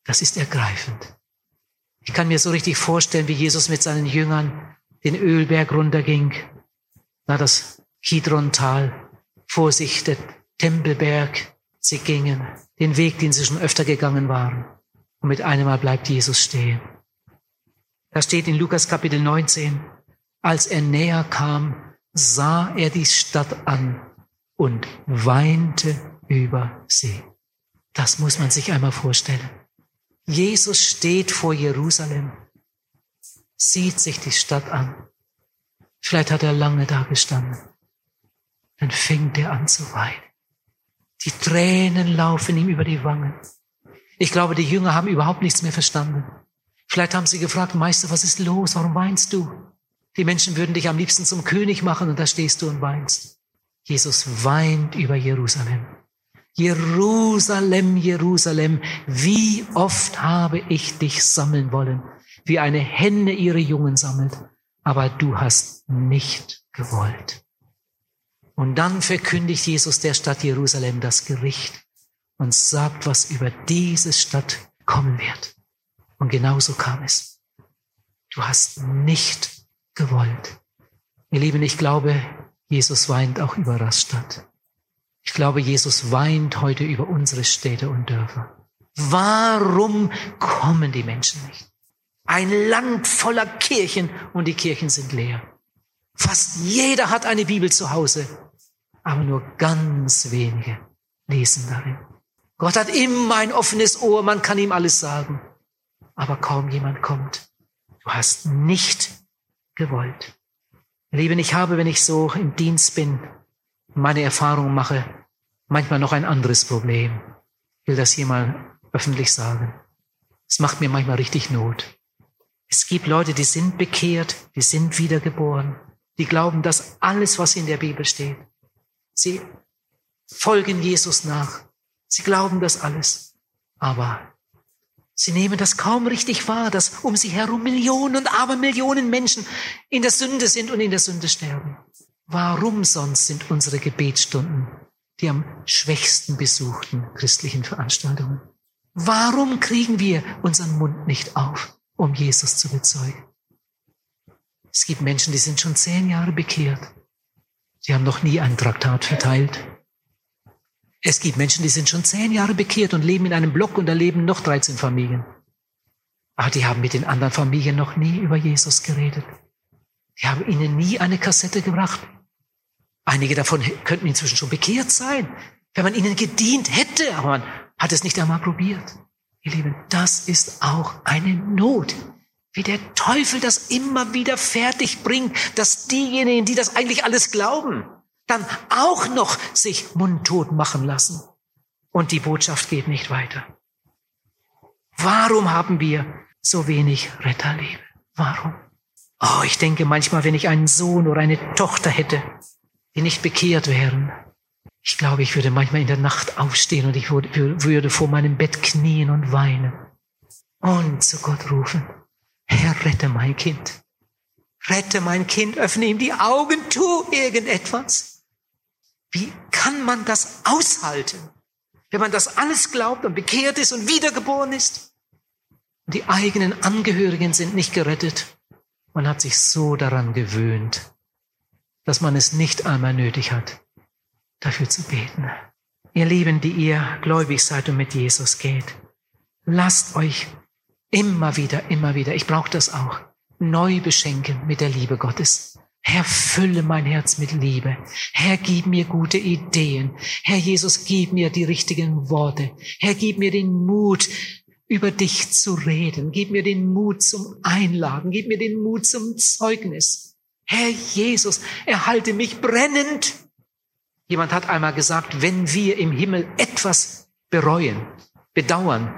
Das ist ergreifend. Ich kann mir so richtig vorstellen, wie Jesus mit seinen Jüngern den Ölberg runterging, na das Kidron-Tal, vor sich der Tempelberg. Sie gingen den Weg, den sie schon öfter gegangen waren. Und mit einem Mal bleibt Jesus stehen. Da steht in Lukas Kapitel 19, als er näher kam, sah er die Stadt an und weinte über sie. Das muss man sich einmal vorstellen. Jesus steht vor Jerusalem, sieht sich die Stadt an. Vielleicht hat er lange da gestanden. Dann fängt er an zu weinen. Die Tränen laufen ihm über die Wangen. Ich glaube, die Jünger haben überhaupt nichts mehr verstanden. Vielleicht haben sie gefragt, Meister, was ist los? Warum weinst du? Die Menschen würden dich am liebsten zum König machen und da stehst du und weinst. Jesus weint über Jerusalem. Jerusalem, Jerusalem, wie oft habe ich dich sammeln wollen, wie eine Henne ihre Jungen sammelt, aber du hast nicht gewollt. Und dann verkündigt Jesus der Stadt Jerusalem das Gericht und sagt, was über diese Stadt kommen wird. Und genauso kam es. Du hast nicht gewollt. Ihr Lieben, ich glaube, Jesus weint auch über Rastatt. Ich glaube, Jesus weint heute über unsere Städte und Dörfer. Warum kommen die Menschen nicht? Ein Land voller Kirchen und die Kirchen sind leer. Fast jeder hat eine Bibel zu Hause, aber nur ganz wenige lesen darin. Gott hat immer ein offenes Ohr, man kann ihm alles sagen, aber kaum jemand kommt. Du hast nicht gewollt. Lieben, ich habe, wenn ich so im Dienst bin, meine Erfahrungen mache, manchmal noch ein anderes Problem. Ich will das hier mal öffentlich sagen. Es macht mir manchmal richtig Not. Es gibt Leute, die sind bekehrt, die sind wiedergeboren, die glauben, dass alles, was in der Bibel steht, sie folgen Jesus nach. Sie glauben das alles. Aber sie nehmen das kaum richtig wahr, dass um sie herum Millionen und Abermillionen Menschen in der Sünde sind und in der Sünde sterben. Warum sonst sind unsere Gebetsstunden die am schwächsten besuchten christlichen Veranstaltungen? Warum kriegen wir unseren Mund nicht auf, um Jesus zu bezeugen? Es gibt Menschen, die sind schon zehn Jahre bekehrt. Sie haben noch nie ein Traktat verteilt. Es gibt Menschen, die sind schon zehn Jahre bekehrt und leben in einem Block und da leben noch 13 Familien. Aber die haben mit den anderen Familien noch nie über Jesus geredet. Die haben ihnen nie eine Kassette gebracht. Einige davon könnten inzwischen schon bekehrt sein, wenn man ihnen gedient hätte, aber man hat es nicht einmal probiert. Ihr Lieben, das ist auch eine Not, wie der Teufel das immer wieder fertig bringt, dass diejenigen, die das eigentlich alles glauben, dann auch noch sich mundtot machen lassen. Und die Botschaft geht nicht weiter. Warum haben wir so wenig Retterliebe? Warum? Oh, ich denke manchmal, wenn ich einen Sohn oder eine Tochter hätte, die nicht bekehrt wären. Ich glaube, ich würde manchmal in der Nacht aufstehen und ich würde vor meinem Bett knien und weinen und zu Gott rufen, Herr, rette mein Kind. Rette mein Kind, öffne ihm die Augen, tu irgendetwas. Wie kann man das aushalten, wenn man das alles glaubt und bekehrt ist und wiedergeboren ist? Und die eigenen Angehörigen sind nicht gerettet. Man hat sich so daran gewöhnt, dass man es nicht einmal nötig hat, dafür zu beten. Ihr Lieben, die ihr gläubig seid und mit Jesus geht, lasst euch immer wieder, immer wieder, ich brauche das auch, neu beschenken mit der Liebe Gottes. Herr, fülle mein Herz mit Liebe. Herr, gib mir gute Ideen. Herr Jesus, gib mir die richtigen Worte. Herr, gib mir den Mut, über dich zu reden. Gib mir den Mut zum Einladen. Gib mir den Mut zum Zeugnis. Herr Jesus, erhalte mich brennend. Jemand hat einmal gesagt, wenn wir im Himmel etwas bereuen, bedauern,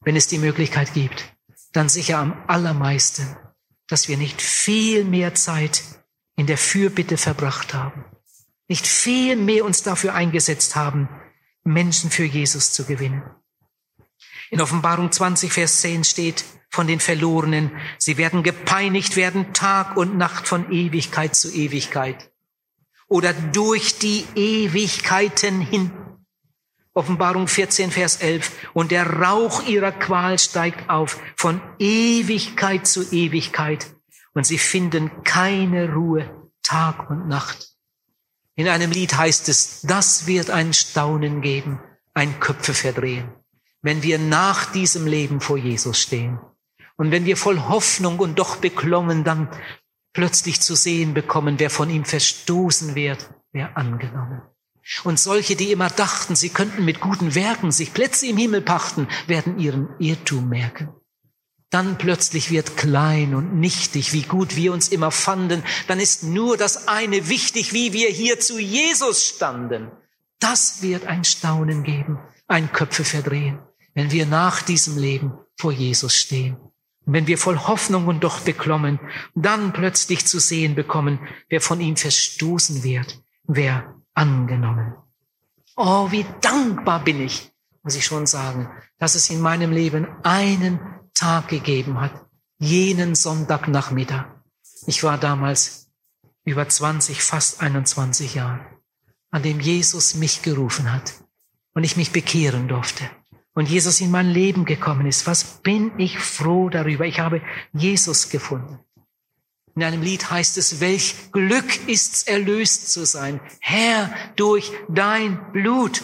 wenn es die Möglichkeit gibt, dann sicher am allermeisten, dass wir nicht viel mehr Zeit in der Fürbitte verbracht haben, nicht viel mehr uns dafür eingesetzt haben, Menschen für Jesus zu gewinnen. In Offenbarung 20, Vers 10 steht, von den Verlorenen. Sie werden gepeinigt werden Tag und Nacht von Ewigkeit zu Ewigkeit. oder durch die Ewigkeiten hin. Offenbarung 14, Vers 11. Und der Rauch ihrer Qual steigt auf von Ewigkeit zu Ewigkeit. Und sie finden keine Ruhe, Tag und Nacht. In einem Lied heißt es, das wird ein Staunen geben, ein Köpfe verdrehen, wenn wir nach diesem Leben vor Jesus stehen. Und wenn wir voll Hoffnung und doch beklommen dann plötzlich zu sehen bekommen, wer von ihm verstoßen wird, wer angenommen. Und solche, die immer dachten, sie könnten mit guten Werken sich Plätze im Himmel pachten, werden ihren Irrtum merken. Dann plötzlich wird klein und nichtig, wie gut wir uns immer fanden. Dann ist nur das eine wichtig, wie wir hier zu Jesus standen. Das wird ein Staunen geben, ein Köpfe verdrehen, wenn wir nach diesem Leben vor Jesus stehen. Und wenn wir voll Hoffnung und doch beklommen, dann plötzlich zu sehen bekommen, wer von ihm verstoßen wird, wer angenommen. Oh, wie dankbar bin ich, muss ich schon sagen, dass es in meinem Leben einen Tag gegeben hat, jenen Sonntagnachmittag. Ich war damals über 20, fast 21 Jahre, an dem Jesus mich gerufen hat und ich mich bekehren durfte und Jesus in mein Leben gekommen ist. Was bin ich froh darüber? Ich habe Jesus gefunden. In einem Lied heißt es, welch Glück ist's, erlöst zu sein. Herr, durch dein Blut.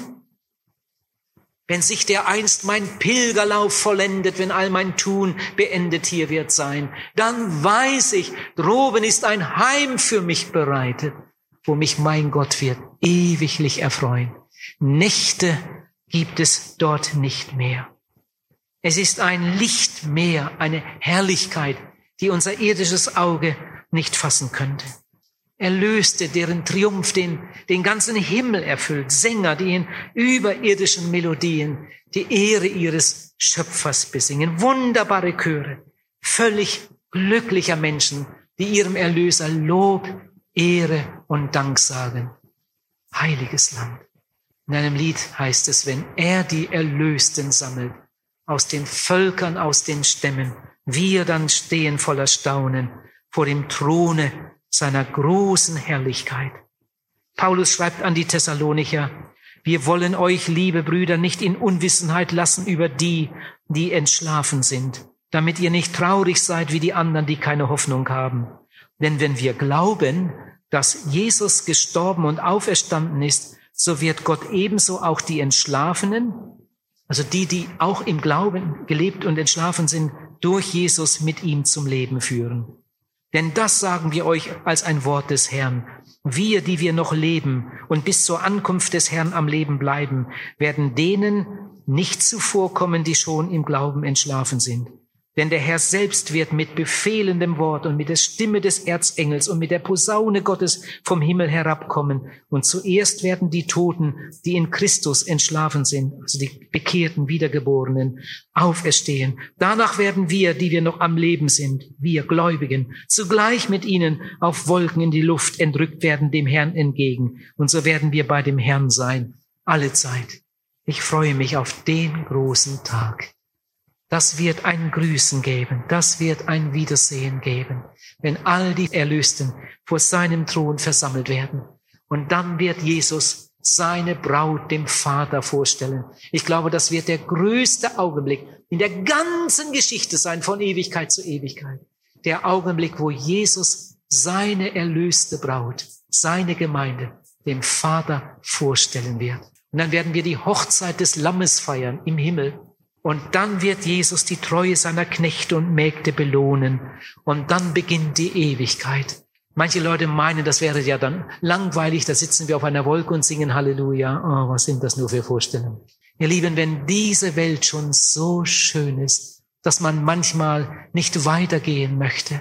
Wenn sich der einst mein Pilgerlauf vollendet, wenn all mein Tun beendet hier wird sein, dann weiß ich, droben ist ein Heim für mich bereitet, wo mich mein Gott wird ewiglich erfreuen. Nächte gibt es dort nicht mehr. Es ist ein Lichtmeer, eine Herrlichkeit, die unser irdisches Auge nicht fassen könnte. Erlöste, deren Triumph den, den ganzen Himmel erfüllt. Sänger, die in überirdischen Melodien die Ehre ihres Schöpfers besingen. Wunderbare Chöre. Völlig glücklicher Menschen, die ihrem Erlöser Lob, Ehre und Dank sagen. Heiliges Land. In einem Lied heißt es, wenn er die Erlösten sammelt, aus den Völkern, aus den Stämmen, wir dann stehen voller Staunen vor dem Throne seiner großen Herrlichkeit. Paulus schreibt an die Thessalonicher, wir wollen euch, liebe Brüder, nicht in Unwissenheit lassen über die, die entschlafen sind, damit ihr nicht traurig seid wie die anderen, die keine Hoffnung haben. Denn wenn wir glauben, dass Jesus gestorben und auferstanden ist, so wird Gott ebenso auch die Entschlafenen, also die, die auch im Glauben gelebt und entschlafen sind, durch Jesus mit ihm zum Leben führen. Denn das sagen wir euch als ein Wort des Herrn. Wir, die wir noch leben und bis zur Ankunft des Herrn am Leben bleiben, werden denen nicht zuvorkommen, die schon im Glauben entschlafen sind. Denn der Herr selbst wird mit befehlendem Wort und mit der Stimme des Erzengels und mit der Posaune Gottes vom Himmel herabkommen. Und zuerst werden die Toten, die in Christus entschlafen sind, also die bekehrten Wiedergeborenen, auferstehen. Danach werden wir, die wir noch am Leben sind, wir Gläubigen, zugleich mit ihnen auf Wolken in die Luft entrückt werden dem Herrn entgegen. Und so werden wir bei dem Herrn sein, alle Zeit. Ich freue mich auf den großen Tag. Das wird ein Grüßen geben, das wird ein Wiedersehen geben, wenn all die Erlösten vor seinem Thron versammelt werden. Und dann wird Jesus seine Braut dem Vater vorstellen. Ich glaube, das wird der größte Augenblick in der ganzen Geschichte sein, von Ewigkeit zu Ewigkeit. Der Augenblick, wo Jesus seine erlöste Braut, seine Gemeinde dem Vater vorstellen wird. Und dann werden wir die Hochzeit des Lammes feiern im Himmel. Und dann wird Jesus die Treue seiner Knechte und Mägde belohnen. Und dann beginnt die Ewigkeit. Manche Leute meinen, das wäre ja dann langweilig, da sitzen wir auf einer Wolke und singen Halleluja. Oh, was sind das nur für Vorstellungen? Ihr Lieben, wenn diese Welt schon so schön ist, dass man manchmal nicht weitergehen möchte,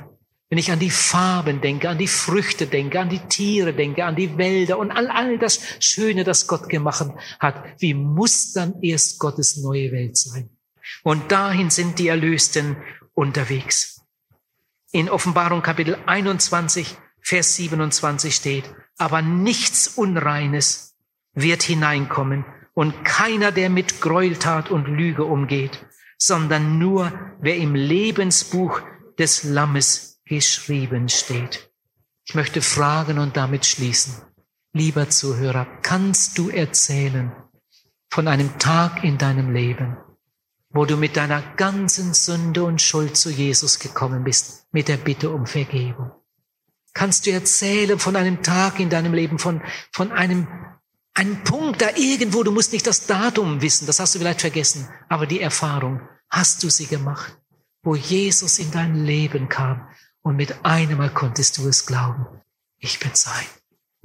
wenn ich an die Farben denke, an die Früchte denke, an die Tiere denke, an die Wälder und an all das Schöne, das Gott gemacht hat, wie muss dann erst Gottes neue Welt sein? Und dahin sind die Erlösten unterwegs. In Offenbarung Kapitel 21, Vers 27 steht, aber nichts Unreines wird hineinkommen und keiner, der mit Gräueltat und Lüge umgeht, sondern nur wer im Lebensbuch des Lammes geschrieben steht. Ich möchte fragen und damit schließen. lieber Zuhörer, kannst du erzählen von einem Tag in deinem Leben, wo du mit deiner ganzen Sünde und Schuld zu Jesus gekommen bist, mit der Bitte um Vergebung? Kannst du erzählen von einem Tag in deinem Leben, von, von einem, einem Punkt da irgendwo, du musst nicht das Datum wissen, das hast du vielleicht vergessen, aber die Erfahrung, hast du sie gemacht, wo Jesus in dein Leben kam und mit einem Mal konntest du es glauben. Ich bin sein.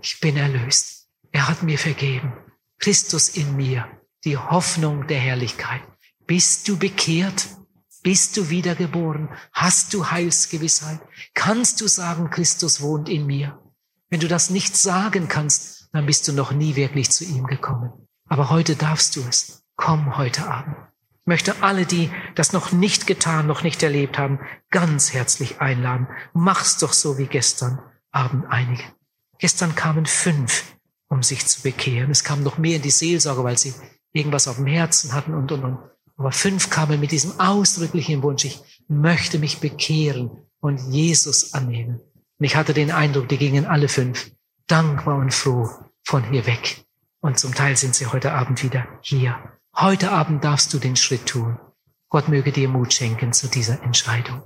Ich bin erlöst. Er hat mir vergeben. Christus in mir, die Hoffnung der Herrlichkeit. Bist du bekehrt? Bist du wiedergeboren? Hast du Heilsgewissheit? Kannst du sagen, Christus wohnt in mir? Wenn du das nicht sagen kannst, dann bist du noch nie wirklich zu ihm gekommen. Aber heute darfst du es. Komm heute Abend. Ich möchte alle, die das noch nicht getan, noch nicht erlebt haben, ganz herzlich einladen. Mach's doch so wie gestern Abend einige. Gestern kamen fünf, um sich zu bekehren. Es kamen noch mehr in die Seelsorge, weil sie irgendwas auf dem Herzen hatten und, und, und. Aber fünf kamen mit diesem ausdrücklichen Wunsch, ich möchte mich bekehren und Jesus annehmen. Und ich hatte den Eindruck, die gingen alle fünf dankbar und froh von hier weg. Und zum Teil sind sie heute Abend wieder hier. Heute Abend darfst du den Schritt tun. Gott möge dir Mut schenken zu dieser Entscheidung.